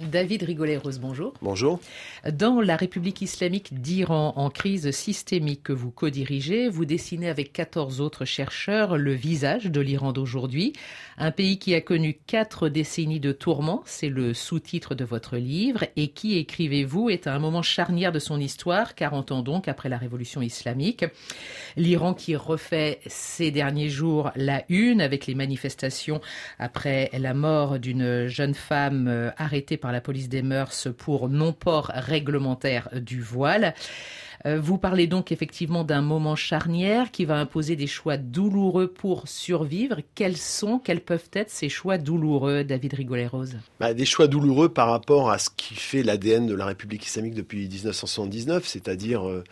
David Rigolet-Rose, bonjour. Bonjour. Dans la République islamique d'Iran en crise systémique que vous co-dirigez, vous dessinez avec 14 autres chercheurs le visage de l'Iran d'aujourd'hui. Un pays qui a connu quatre décennies de tourments, c'est le sous-titre de votre livre, et qui, écrivez-vous, est à un moment charnière de son histoire, 40 ans donc après la révolution islamique. L'Iran qui refait ces derniers jours la une avec les manifestations après la mort d'une jeune femme euh, arrêtée par la police des mœurs pour non-port réglementaire du voile. Euh, vous parlez donc effectivement d'un moment charnière qui va imposer des choix douloureux pour survivre. Quels sont, quels peuvent être ces choix douloureux, David Rigolet-Rose? Bah, Des choix douloureux par rapport à ce qui fait l'ADN de la République islamique depuis 1979, c'est-à-dire euh,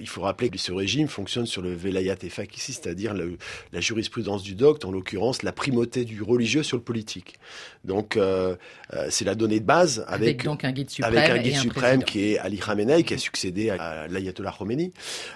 il faut rappeler que ce régime fonctionne sur le velayat et ici, c'est-à-dire la jurisprudence du docte, en l'occurrence la primauté du religieux sur le politique. Donc euh, euh, c'est la donnée de base avec, donc un guide suprême, avec un guide suprême qui est Ali Khamenei, qui a succédé à l'ayatollah Khomeini.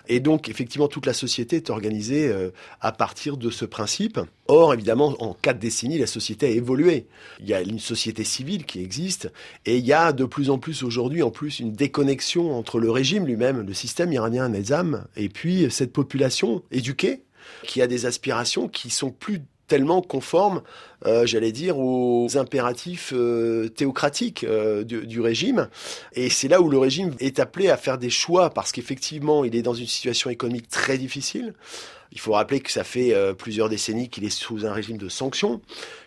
Et donc effectivement toute la société est organisée euh, à partir de ce principe. Or évidemment en quatre décennies la société a évolué. Il y a une société civile qui existe et il y a de plus en plus aujourd'hui en plus une déconnexion entre le régime lui-même, le système iranien Nizam, et puis cette population éduquée qui a des aspirations qui sont plus tellement conformes, euh, j'allais dire, aux impératifs euh, théocratiques euh, du, régime. Et c'est là où le régime est appelé à faire des choix, parce qu'effectivement, il est dans une situation économique très difficile. Il faut rappeler que ça fait plusieurs décennies qu'il est sous un régime de sanctions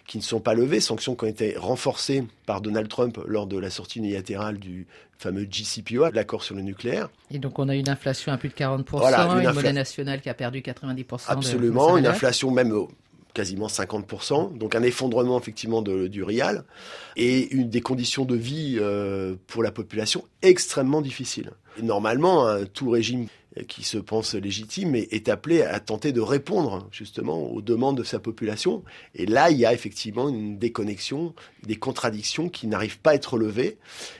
qui ne sont pas levées, sanctions qui ont été renforcées par Donald Trump lors de la sortie unilatérale du fameux JCPOA, l'accord sur le nucléaire. Et donc on a une inflation à plus de 40%, voilà, une, monnaie nationale qui a perdu 90%. Absolument, une inflation même quasiment 50%, donc un effondrement effectivement du rial et une des conditions de vie euh, pour la population extrêmement difficiles. normalement, tout régime qui se pense légitime est, appelé à tenter de répondre justement aux demandes de sa population. Et là, il y a effectivement une déconnexion, des contradictions qui n'arrivent pas à être levées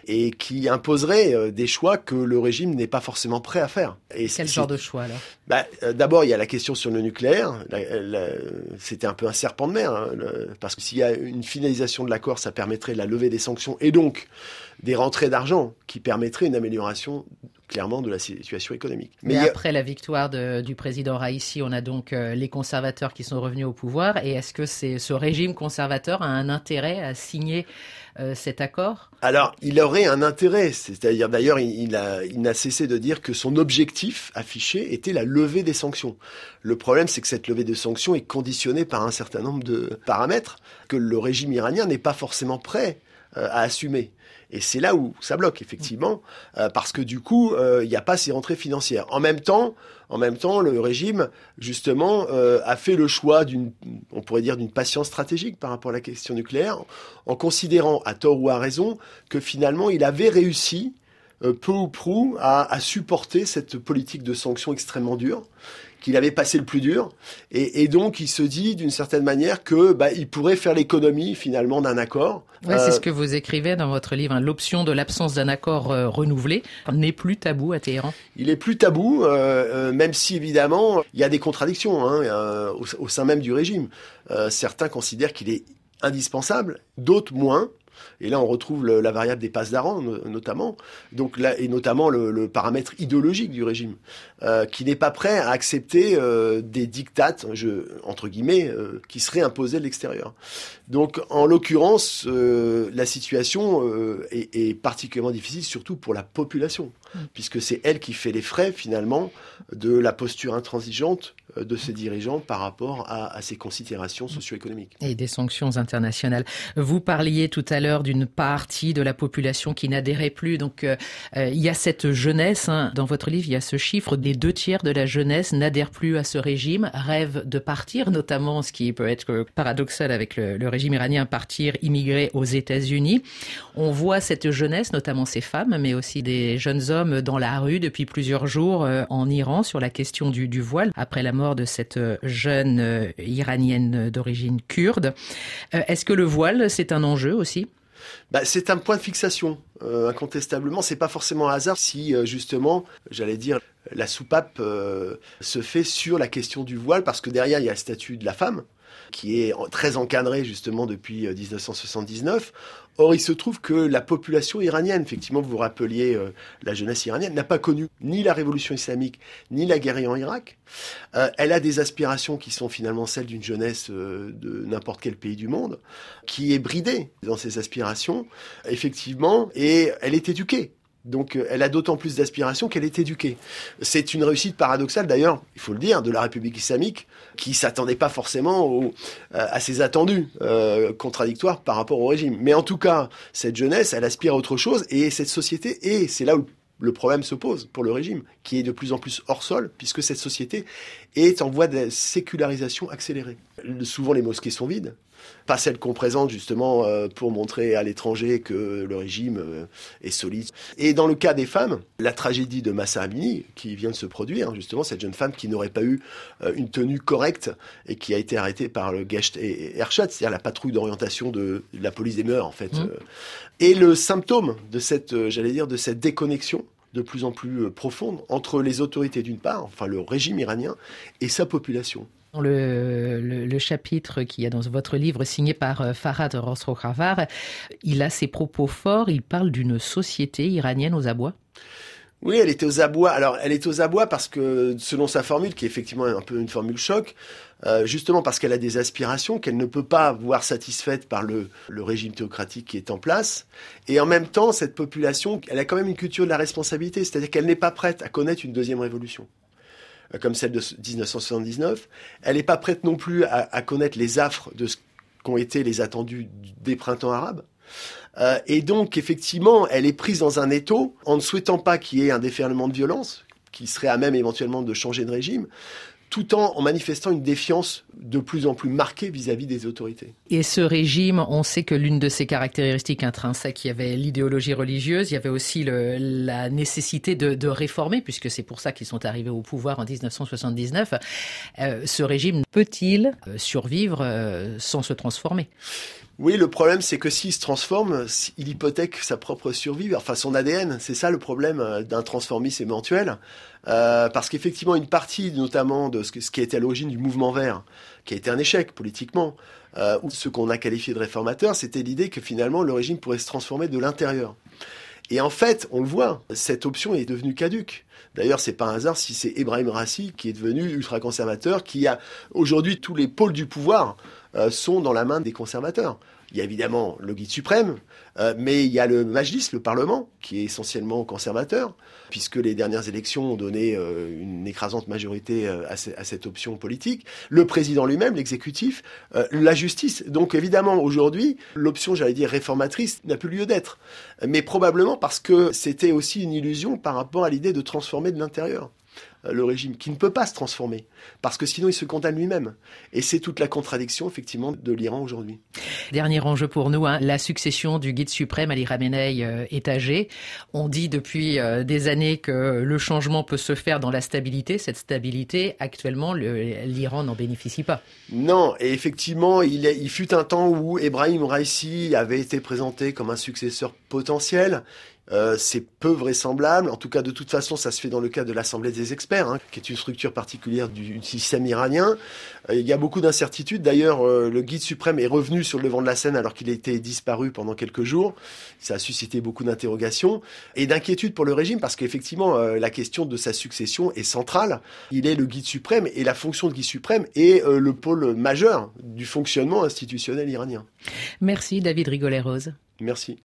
et qui imposeraient euh, des choix que le régime n'est pas forcément prêt à faire. Et Quel genre de choix alors? Bah, euh, D'abord, il y a la question sur le nucléaire. C'était un peu un serpent de mer, hein, parce que s'il y a une finalisation de l'accord, ça permettrait la levée des sanctions et donc des rentrées d'argent qui permettraient une amélioration clairement de la situation économique. Mais, après la victoire du président Raisi, on a donc euh, les conservateurs qui sont revenus au pouvoir. Et est-ce que c'est ce régime conservateur a un intérêt à signer euh, cet accord? Alors, il aurait un intérêt. C'est-à-dire, d'ailleurs, il, n'a cessé de dire que son objectif affiché était la levée des sanctions. Le problème, c'est que cette levée des sanctions est conditionnée par un certain nombre de paramètres que le régime iranien n'est pas forcément prêt à assumer. Et c'est là où ça bloque, effectivement, euh, parce que du coup, euh, il n'y a pas ces rentrées financières. En même temps, en même temps, le régime, justement, a fait le choix d'une, on pourrait dire, d'une patience stratégique par rapport à la question nucléaire, en considérant, à tort ou à raison, que finalement, il avait réussi peu ou prou à, à, supporter cette politique de sanctions extrêmement dure qu'il avait passé le plus dur. Et, donc, il se dit d'une certaine manière que bah, il pourrait faire l'économie finalement d'un accord. Ouais, c'est ce euh, que vous écrivez dans votre livre. Hein. L'option de l'absence d'un accord euh, renouvelé n'est plus tabou à Téhéran. Il est plus tabou, euh, même si évidemment il y a des contradictions hein, au, sein même du régime. certains considèrent qu'il est indispensable, d'autres moins. Et là, on retrouve la variable des passes d'Aran, notamment, donc là, et notamment le, paramètre idéologique du régime, euh, qui n'est pas prêt à accepter euh, des dictates, je, entre guillemets, euh, qui seraient imposés de l'extérieur. Donc, en l'occurrence, la situation est, est, particulièrement difficile, surtout pour la population, mm. puisque c'est elle qui fait les frais, finalement, de la posture intransigeante de ses dirigeants par rapport à, à ces considérations socio-économiques. Et des sanctions internationales. Vous parliez tout à l'heure d'une partie de la population qui n'adhérait plus. Donc euh, euh, il y a cette jeunesse, hein. dans votre livre, il y a ce chiffre, des deux tiers de la jeunesse n'adhèrent plus à ce régime, rêvent de partir, notamment ce qui peut être paradoxal avec le, régime iranien, partir, immigrer aux États-Unis. On voit cette jeunesse, notamment ces femmes, mais aussi des jeunes hommes dans la rue depuis plusieurs jours euh, en Iran sur la question du, du voile, après la mort de cette euh, jeune euh, iranienne d'origine kurde. Euh, est-ce que le voile, c'est un enjeu aussi? Bah, c'est un point de fixation, incontestablement. C'est pas forcément un hasard si, justement, j'allais dire, la soupape se fait sur la question du voile, parce que derrière, il y a le statut de la femme, qui est très encadré justement depuis 1979. Or, il se trouve que la population iranienne, effectivement, vous vous rappeliez euh, la jeunesse iranienne, n'a pas connu ni la révolution islamique, ni la guerre en Irak. Euh, elle a des aspirations qui sont finalement celles d'une jeunesse euh, de n'importe quel pays du monde, qui est bridée dans ses aspirations, effectivement, et elle est éduquée. Donc euh, elle a d'autant plus d'aspiration qu'elle est éduquée. C'est une réussite paradoxale d'ailleurs, il faut le dire, de la République islamique qui s'attendait pas forcément euh, à ses attendus euh, contradictoires par rapport au régime. Mais en tout cas, cette jeunesse, elle aspire à autre chose et cette société, et c'est là où le problème se pose pour le régime, qui est de plus en plus hors sol, puisque cette société est en voie de sécularisation accélérée. Souvent les mosquées sont vides, pas celles qu'on présente justement euh, pour montrer à l'étranger que le régime euh, est solide. Et dans le cas des femmes, la tragédie de Massa Amini, qui vient de se produire, justement, cette jeune femme qui n'aurait pas eu euh, une tenue correcte et qui a été arrêtée par le Gecht et Erschat, c'est-à-dire la patrouille d'orientation de, la police des mœurs, en fait. Mmh. Et le symptôme de cette, j'allais dire, de cette déconnexion de plus en plus profonde entre les autorités d'une part, enfin le régime iranien, et sa population. Dans le, chapitre qui est dans votre livre signé par euh, Farhad Rosrokavar, il a ses propos forts, il parle d'une société iranienne aux abois. Oui, elle était aux abois. Alors, elle est aux abois parce que, selon sa formule, qui est effectivement un peu une formule choc, euh, justement parce qu'elle a des aspirations qu'elle ne peut pas voir satisfaites par le, régime théocratique qui est en place. Et en même temps, cette population, elle a quand même une culture de la responsabilité, c'est-à-dire qu'elle n'est pas prête à connaître une deuxième révolution comme celle de 1979. Elle n'est pas prête non plus à, à connaître les affres de ce qu'ont été les attendus des printemps arabes. Euh, et donc, effectivement, elle est prise dans un étau en ne souhaitant pas qu'il y ait un déferlement de violence, qui serait à même éventuellement de changer de régime, tout en, manifestant une défiance de plus en plus marquée vis-à-vis des autorités. Et ce régime, on sait que l'une de ses caractéristiques intrinsèques, il y avait l'idéologie religieuse, il y avait aussi la nécessité de, réformer, puisque c'est pour ça qu'ils sont arrivés au pouvoir en 1979. Euh, ce régime peut-il euh, survivre sans se transformer? Oui, le problème, c'est que s'il se transforme, il hypothèque sa propre survie, enfin son ADN. C'est ça le problème euh, d'un transformisme éventuel. Euh, parce qu'effectivement, une partie, notamment de ce, qui a été à l'origine du mouvement vert, qui a été un échec politiquement, euh, ou ce qu'on a qualifié de réformateur, c'était l'idée que finalement le régime pourrait se transformer de l'intérieur. Et en fait, on le voit, cette option est devenue caduque. D'ailleurs, c'est pas un hasard si c'est Ebrahim Rassi qui est devenu ultra-conservateur, qui a aujourd'hui tous les pôles du pouvoir euh, sont dans la main des conservateurs. Il y a évidemment le guide suprême, euh, mais il y a le Majlis, le Parlement, qui est essentiellement conservateur, puisque les dernières élections ont donné euh, une écrasante majorité à, cette option politique. Le président lui-même, l'exécutif, la justice. Donc évidemment, aujourd'hui, l'option, j'allais dire, réformatrice n'a plus lieu d'être. Mais probablement parce que c'était aussi une illusion par rapport à l'idée de transformer de l'intérieur. Le régime, qui ne peut pas se transformer, parce que sinon il se condamne lui-même. Et c'est toute la contradiction, effectivement, de l'Iran aujourd'hui. Dernier enjeu pour nous, hein, la succession du guide suprême Ali Khamenei euh, est âgée. On dit depuis euh, des années que le changement peut se faire dans la stabilité. Cette stabilité, actuellement, l'Iran n'en bénéficie pas. Non, et effectivement, il, il fut un temps où Ebrahim Raisi avait été présenté comme un successeur potentiel. Euh, c'est peu vraisemblable. En tout cas, de toute façon, ça se fait dans le cadre de l'Assemblée des experts, hein, qui est une structure particulière du système iranien. Euh, il y a beaucoup d'incertitudes. D'ailleurs, euh, le guide suprême est revenu sur le devant de la scène alors qu'il était disparu pendant quelques jours. Ça a suscité beaucoup d'interrogations et d'inquiétudes pour le régime parce qu'effectivement, la question de sa succession est centrale. Il est le guide suprême et la fonction de guide suprême est le pôle majeur du fonctionnement institutionnel iranien. Merci David Rigolet-Rose. Merci.